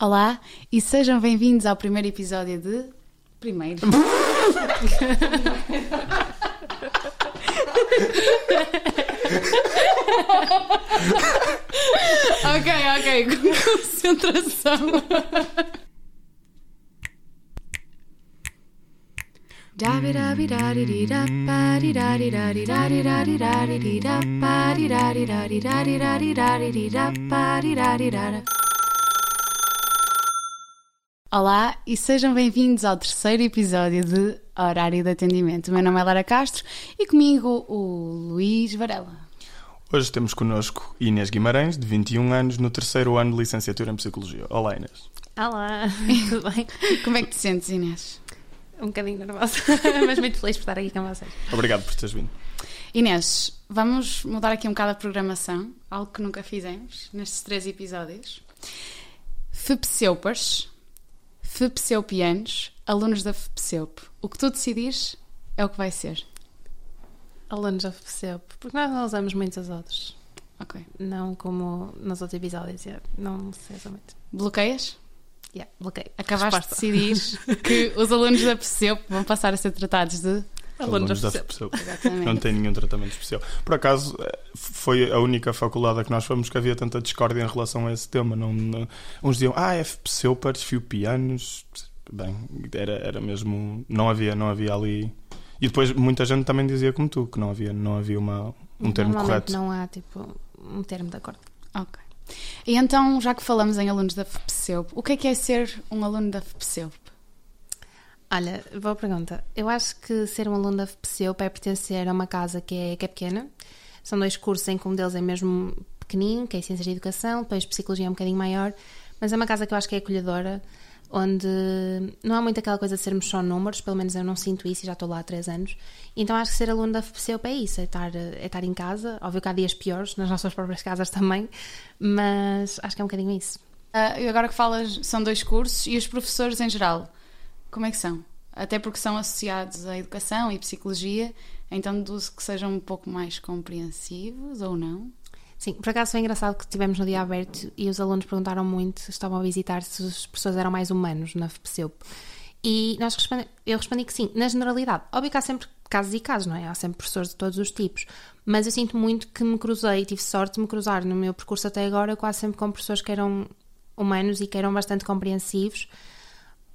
Olá e sejam bem-vindos ao primeiro episódio de. Primeiro. ok, ok, concentração. Olá e sejam bem-vindos ao terceiro episódio de Horário de Atendimento. O meu nome é Lara Castro e comigo o Luís Varela. Hoje temos connosco Inês Guimarães, de 21 anos, no terceiro ano de licenciatura em Psicologia. Olá, Inês. Olá, tudo bem? Como é que te sentes, Inês? Um bocadinho nervosa, mas muito feliz por estar aqui com vocês. Obrigado por teres vindo. Inês, vamos mudar aqui um bocado a programação, algo que nunca fizemos nestes três episódios. FEPSEUPers, FEPSEUPianos, alunos da FEPSEUP. O que tu decidires é o que vai ser. Alunos da FPCEP, porque nós não usamos muitos outros. Ok. Não como nos outros episódios, yeah, não se usa muito. Bloqueias? Yeah, bloqueio. Acabaste Resposta. de decidir que os alunos da FEPSEUP vão passar a ser tratados de. Alunos da. Exatamente. Não tem nenhum tratamento especial. Por acaso, foi a única faculdade a que nós fomos que havia tanta discórdia em relação a esse tema. Não, não- uns diziam, ah, é fio pianos. Bem, era, era mesmo. Não havia, não havia ali. E depois muita gente também dizia como tu, que não havia, não havia uma, um termo correto. não há tipo um termo de acordo. Ok. E então, já que falamos em alunos da FPSEUP, o que é que é ser um aluno da FPSEUP? Olha, boa pergunta. Eu acho que ser um aluno da FPCEUP é pertencer a uma casa que é, que é pequena. São dois cursos em que um deles é mesmo pequenino, que é Ciências de Educação, depois Psicologia é um bocadinho maior, mas é uma casa que eu acho que é acolhedora, onde não há muito aquela coisa de sermos só números, pelo menos eu não sinto isso e já estou lá há três anos. Então acho que ser aluno da FPCEUP é isso, é estar, é estar em casa. Óbvio que há dias piores, nas nossas próprias casas também, mas acho que é um bocadinho isso. E agora que falas, são dois cursos e os professores em geral, como é que são? Até porque são associados à educação e psicologia, então deduzo que sejam um pouco mais compreensivos ou não? Sim, por acaso foi engraçado que tivemos no dia aberto e os alunos perguntaram muito, estavam a visitar se os professores eram mais humanos na FPCEUP. E nós eu respondi que sim, na generalidade. Óbvio que há sempre casos e casos, não é? Há sempre professores de todos os tipos. Mas eu sinto muito que me cruzei, tive sorte de me cruzar no meu percurso até agora quase sempre com professores que eram humanos e que eram bastante compreensivos.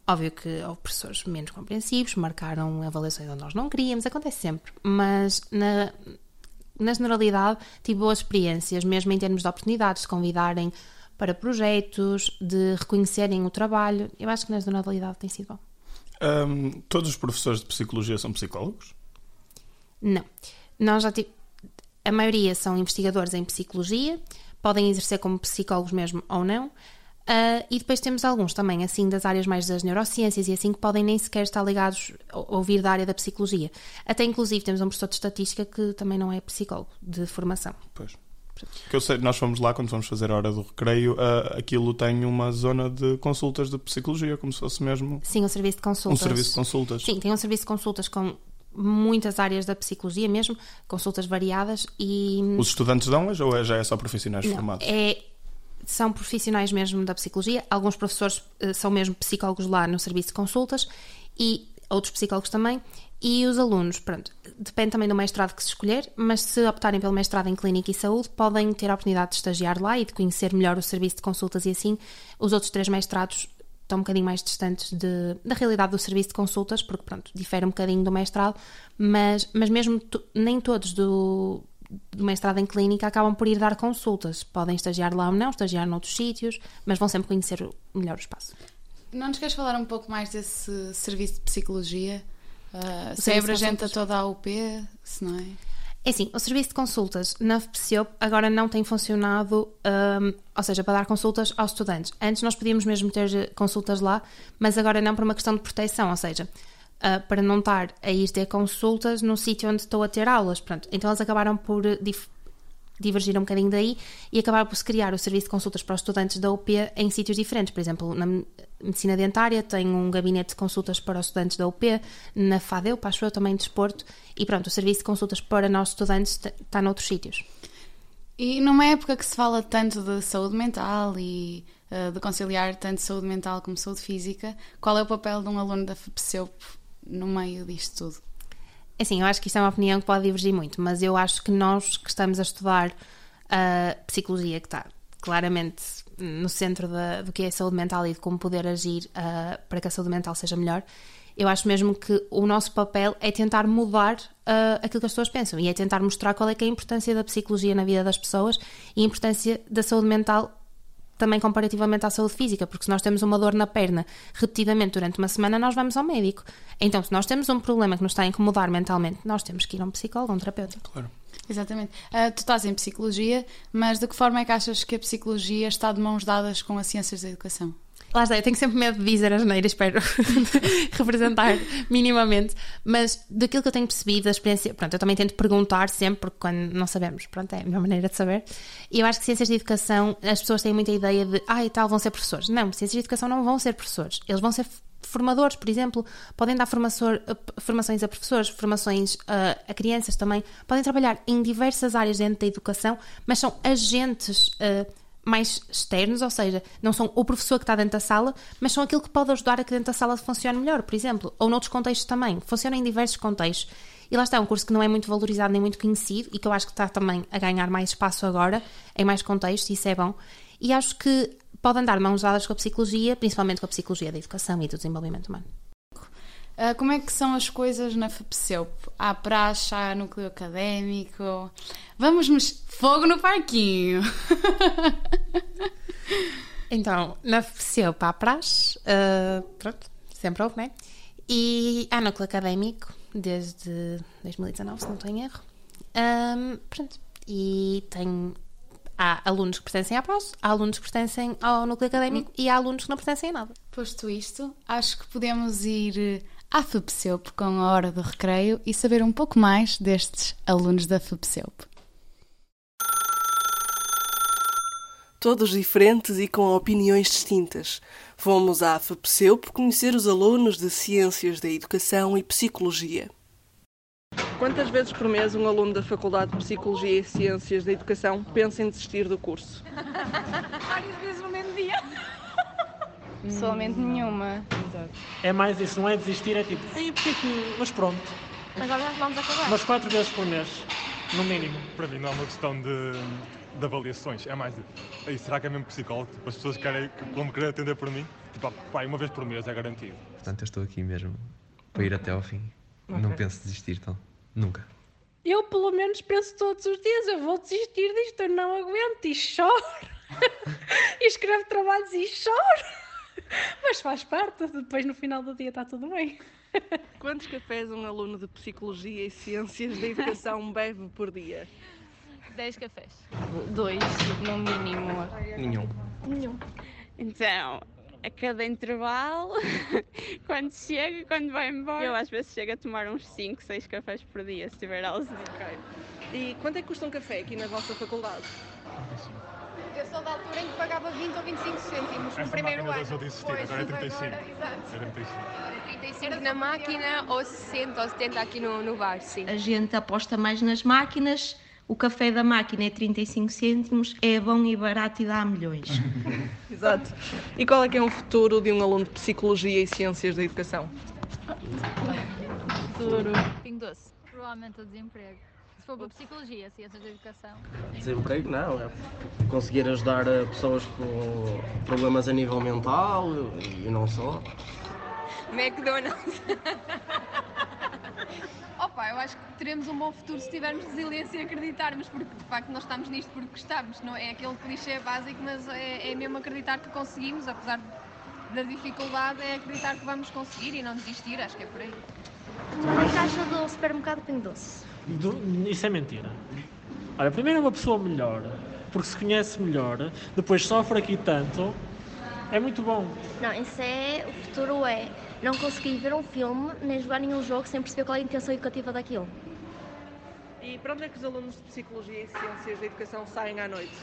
Óbvio que houve professores menos compreensivos, marcaram avaliações onde nós não queríamos, acontece sempre. Mas na, na generalidade tive boas experiências, mesmo em termos de oportunidades, de convidarem para projetos, de reconhecerem o trabalho. Eu acho que na generalidade tem sido bom. Hum, todos os professores de Psicologia são psicólogos? Não. Nós já tive... A maioria são investigadores em psicologia, podem exercer como psicólogos mesmo ou não. Ah, e depois temos alguns também, assim, das áreas mais das neurociências e assim, que podem nem sequer estar ligados ou vir da área da psicologia. Até, inclusive, temos um professor de estatística que também não é psicólogo de formação. Pois. Que eu sei, nós fomos lá quando fomos fazer a hora do recreio, ah, aquilo tem uma zona de consultas de psicologia, como se fosse mesmo Sim, o serviço de um consultas. serviço de consultas. Sim, tem um serviço de consultas com muitas áreas da psicologia mesmo, consultas variadas e... Os estudantes dão-as ou é- já é só profissionais Não, formados? é, são profissionais mesmo da psicologia. Alguns professores eh, são mesmo psicólogos lá no serviço de consultas e outros psicólogos também. E os alunos, pronto, depende também do mestrado que se escolher, mas se optarem pelo mestrado em Clínica e Saúde, podem ter a oportunidade de estagiar lá e de conhecer melhor o serviço de consultas e assim. Os outros três mestrados estão um bocadinho mais distantes de- da realidade do serviço de consultas, porque, pronto, difere um bocadinho do mestrado, mas, mas mesmo to- nem todos do, do mestrado em clínica acabam por ir dar consultas. Podem estagiar lá ou não, estagiar noutros sítios, mas vão sempre conhecer melhor o espaço. Não nos queres falar um pouco mais desse serviço de psicologia? Ah, se é abrangente a toda a UP, se não é? É assim, o serviço de consultas na FPCEUP agora não tem funcionado, hum, ou seja, para dar consultas aos estudantes. Antes nós podíamos mesmo ter consultas lá, mas agora não por uma questão de proteção, ou seja, ah, para não estar a ir ter consultas no sítio onde estou a ter aulas. Pronto, então eles acabaram por eh, divergir um bocadinho daí e acabaram por se criar o serviço de consultas para os estudantes da UP em sítios diferentes. Por exemplo, na me- medicina dentária tem um gabinete de consultas para os estudantes da UP, na FADEU, acho eu, também de desporto, e pronto, o serviço de consultas para nós estudantes está noutros sítios. E numa época que se fala tanto de saúde mental e uh, de conciliar tanto saúde mental como saúde física. Qual é o papel de um aluno da FPSEUP no meio disto tudo? É assim, eu acho que isto é uma opinião que pode divergir muito, mas eu acho que nós que estamos a estudar a uh, psicologia, que está claramente no centro da, do que é a saúde mental e de como poder agir uh, para que a saúde mental seja melhor, eu acho mesmo que o nosso papel é tentar mudar uh, aquilo que as pessoas pensam e é tentar mostrar qual é, é a importância da psicologia na vida das pessoas e a importância da saúde mental também comparativamente à saúde física, porque se nós temos uma dor na perna repetidamente durante uma semana, nós vamos ao médico. Então, se nós temos um problema que nos está a incomodar mentalmente, nós temos que ir a um psicólogo, a um terapeuta. Claro. Exatamente. Uh, tu estás em psicologia, mas de que forma é que achas que a psicologia está de mãos dadas com as ciências da educação? Lá está, eu tenho sempre medo de dizer as neiras, espero representar minimamente, mas daquilo que eu tenho percebido, da experiência, pronto, eu também tento perguntar sempre, porque quando não sabemos, pronto, é a melhor maneira de saber. E eu acho que ciências de educação, as pessoas têm muita ideia de, ah, e tal, vão ser professores. Não, ciências de educação não vão ser professores, eles vão ser formadores, por exemplo, podem dar formações a professores, formações a, a, crianças também, podem trabalhar em diversas áreas dentro da educação, mas são agentes uh, mais externos, ou seja, não são o professor que está dentro da sala, mas são aquilo que pode ajudar a que dentro da sala funcione melhor, por exemplo, ou noutros contextos também, funciona em diversos contextos. E lá está, é um curso que não é muito valorizado nem muito conhecido e que eu acho que está também a ganhar mais espaço agora, em mais contextos, isso é bom. E acho que pode andar mãos dadas com a psicologia, principalmente com a psicologia da educação e do desenvolvimento humano. Uh, como é que são as coisas na FPSEUP? Há praxe, há núcleo académico? Vamos nos... Fogo no parquinho! então, na FPSEUP há praxe, uh, pronto, sempre houve, né? E há núcleo académico desde 2019, se não estou em erro. Um, pronto, e tem há alunos que pertencem à PAS, há alunos que pertencem ao núcleo académico hum. e há alunos que não pertencem a nada. Posto isto, acho que podemos ir à FUPSEUP com a hora do recreio e saber um pouco mais destes alunos da FUPSEUP. Todos diferentes e com opiniões distintas. Fomos à FUPSEUP conhecer os alunos de Ciências da Educação e Psicologia. Quantas vezes por mês um aluno da Faculdade de Psicologia e Ciências da Educação pensa em desistir do curso? Várias vezes no mesmo dia. Pessoalmente nenhuma. É mais isso, não é desistir, é tipo, Ei, porque que... mas pronto. Mas agora vamos acabar. Mas quatro vezes por mês, no mínimo. Para mim não é uma questão de, de avaliações, é mais de, Ei, será que é mesmo psicólogo? Tipo, as pessoas querem, vão me querer atender por mim? Tipo, pai, uma vez por mês é garantido. Portanto, eu estou aqui mesmo para ir até ao fim. Okay. Não penso desistir, então. Nunca. Eu, pelo menos, penso todos os dias: eu vou desistir disto, eu não aguento e choro. e escrevo trabalhos e choro. Mas faz parte, depois no final do dia está tudo bem. Quantos cafés um aluno de Psicologia e Ciências da Educação bebe por dia? 10 cafés. Dois, no mínimo. Nenhum. Nenhum. Então, a cada intervalo, quando chega e quando vai embora. Eu às vezes chego a tomar uns 5, 6 cafés por dia, se tiver aulas. Okay. E quanto é que custa um café aqui na vossa faculdade? Eu sou da altura em que pagava 20 ou 25 cêntimos no primeiro ano. Deixou de existir, agora é 35. Agora, exato. É 35. 35 na máquina ou 60 ou 70 aqui no, no bar, sim. A gente aposta mais nas máquinas o café da máquina é 35 cêntimos, é bom e barato e dá milhões. Exato. E qual é que é o futuro de um aluno de Psicologia e Ciências da Educação? Futuro. Pingo doce. Provavelmente o desemprego. Se for para Psicologia, Ciências da Educação. Desemprego não, é conseguir ajudar pessoas com problemas a nível mental e não só. McDonald's. Opa, eu acho que teremos um bom futuro se tivermos resiliência e acreditarmos, porque de facto nós estamos nisto porque gostamos, não é aquele clichê básico, mas é, é mesmo acreditar que conseguimos, apesar da dificuldade, é acreditar que vamos conseguir e não desistir, acho que é por aí. Uma caixa do supermercado Pingo Doce. Do, isso é mentira. Olha, primeiro é uma pessoa melhor, porque se conhece melhor, depois sofre aqui tanto, é muito bom. Não, isso é. O futuro é não conseguir ver um filme nem jogar nenhum jogo sem perceber qual é a intenção educativa daquilo. E para onde é que os alunos de Psicologia e Ciências da Educação saem à noite?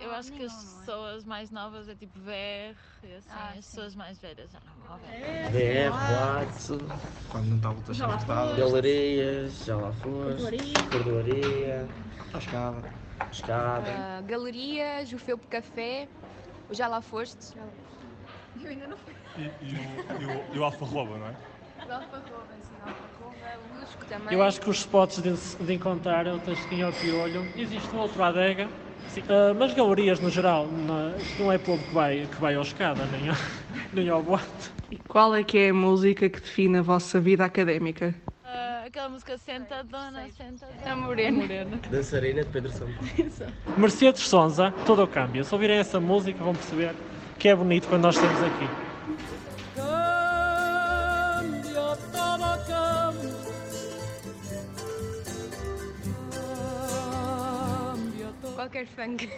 Eu acho que as é? pessoas mais novas é tipo VR, e assim, ah, as pessoas mais velhas já não vão ver. VR, boate, quando não está a votação estada. Galerias, já lá foste. Cordoaria. A escada. Escada. Uh, galerias, o Felpo Café. O Já Lá Foste. Eu ainda não fui. E, e o, e, o, o alfarroba, não é? O Alfarroba, sim, o Alfarroba. O Lusco também. Eu acho que os spots de, de encontrar o Tasquinho ao Piolho, existe um outro à adega, ah, mas galerias no geral, não, isto não é povo que vai, que vai ao escada, nem ao, nem ao boate. E qual é que é a música que define a vossa vida académica? aquela música Senta Dona, Senta A Morena. Dançarina de Pedro Santos. Mercedes Sonza, todo o câmbio. Se ouvirem essa música vão perceber que é bonito quando nós estamos aqui. Qualquer funk.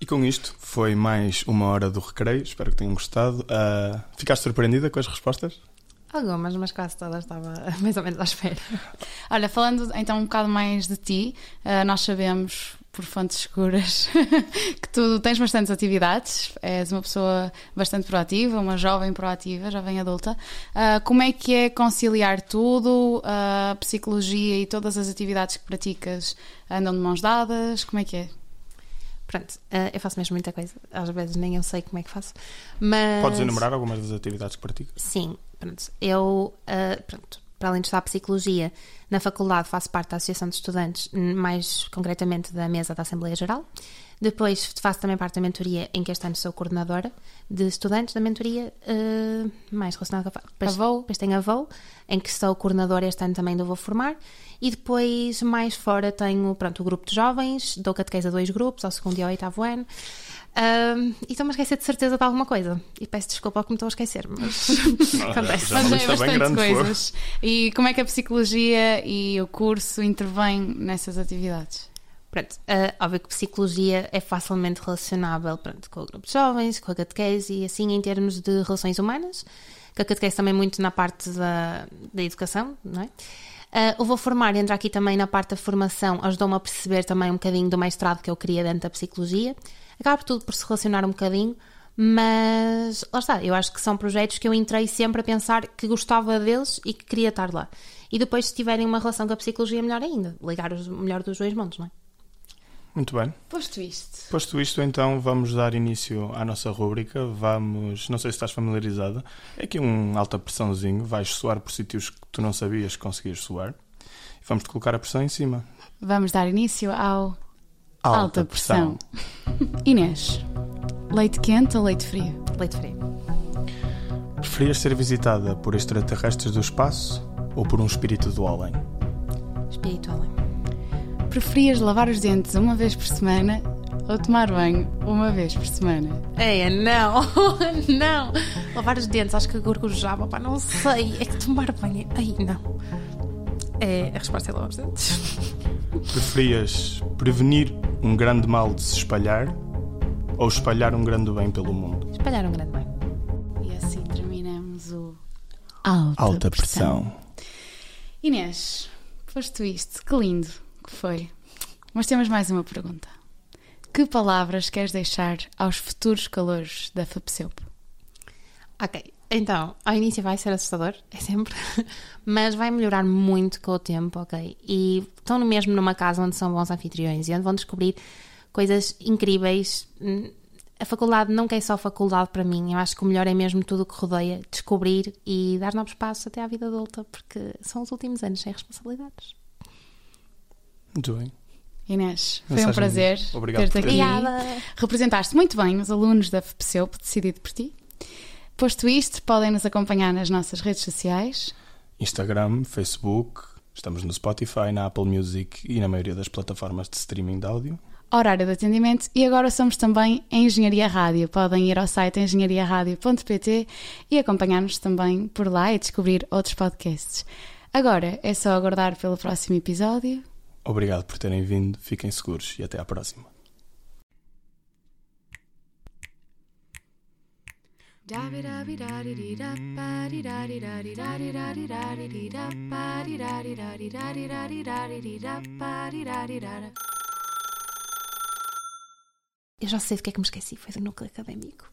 E com isto foi mais uma hora do recreio. Espero que tenham gostado. Ah, ficaste surpreendida com as respostas? Algumas, mas quase todas estava mais ou menos à espera. Olha, falando então um bocado mais de ti, ah, nós sabemos por fontes seguras que tu tens bastantes atividades, és uma pessoa bastante proativa, uma jovem proativa, jovem adulta. Ah, como é que é conciliar tudo, a psicologia e todas as atividades que praticas andam de mãos dadas? Como é que é? Pronto, eh, eu faço mesmo muita coisa. Às vezes nem eu sei como é que faço. Mas... Podes enumerar algumas das atividades que praticas? Sim, pronto. Eu, eh, pronto, para além de estudar Psicologia, na faculdade faço parte da Associação de Estudantes, mais concretamente da mesa da Assembleia Geral. Depois faço também parte da mentoria, em que este ano sou coordenadora de estudantes da mentoria, eh, mais relacionada com a depois, VOU. depois tenho a VOU, em que sou coordenadora este ano também do Vou Formar. E depois, mais fora, tenho pronto, o grupo de jovens, dou catequese a dois grupos, ao segundo e ao oitavo ano. Ahm, e estou-me a esquecer de certeza de alguma coisa. E peço desculpa ao que me estou a esquecer, mas acontece. já Mas é bastante coisas. E como é que a psicologia e o curso intervêm nessas atividades? Pronto, ah, óbvio que psicologia é facilmente relacionável pronto, com o grupo de jovens, com a catequese e assim em termos de relações humanas, que a catequese também muito na parte da, da educação, não é? Ah, o Vou Formar entra aqui também na parte da formação, ajudou-me a perceber também um bocadinho do mestrado que eu queria dentro da psicologia. Acaba tudo por se relacionar um bocadinho, mas lá está, eu acho que são projetos que eu entrei sempre a pensar que gostava deles e que queria estar lá. E depois, se tiverem uma relação com a psicologia, melhor ainda, ligar o melhor dos dois mundos, não é? Muito bem. Posto isto. Posto isto, então vamos dar início à nossa rúbrica. Vamos, não sei se estás familiarizada, é aqui um alta pressãozinho. Vais suar por sítios que tu não sabias que conseguias suar. E vamos-te colocar a pressão em cima. Vamos dar início ao Alta Alta Pressão. Inês, leite quente ou leite frio? Leite frio. Preferias ser visitada por extraterrestres do espaço ou por um espírito do além? Espírito além. Preferias lavar os dentes uma vez por semana ou tomar banho uma vez por semana? Ei, não, não. Lavar os dentes, acho que gorgojava, pá, não sei. É que tomar banho. Ai, não. É, a resposta é lavar os dentes. Preferias prevenir um grande mal de se espalhar ou espalhar um grande bem pelo mundo? Espalhar um grande bem. E assim terminamos o Alta, Alta pressão. Inês, posto isto, que lindo foi. Mas temos mais uma pergunta. Que palavras queres deixar aos futuros calores da FAPSEUP? Ok, então, ao início vai ser assustador, é sempre, mas vai melhorar muito com o tempo, ok? E estão mesmo numa casa onde são bons anfitriões e onde vão descobrir coisas incríveis. Hum, A faculdade nunca é só faculdade para mim, eu acho que o melhor é mesmo tudo o que rodeia, descobrir e dar novos passos até à vida adulta, porque são os últimos anos sem responsabilidades. Muito bem. Inês, foi um Mensagem prazer ter-te aqui. Obrigada. Representaste muito bem os alunos da FPSEUP, decidido por ti. Posto isto, podem nos acompanhar nas nossas redes sociais. Instagram, Facebook, estamos no Spotify, na Apple Music e na maioria das plataformas de streaming de áudio. horário de atendimento e agora somos também em Engenharia Rádio. Podem ir ao site engenhariaradio.pt e acompanhar-nos também por lá e descobrir outros podcasts. Agora é só aguardar pelo próximo episódio. Obrigado por terem vindo, fiquem seguros e até à próxima. Eu já sei do que é que me esqueci, foi do núcleo académico.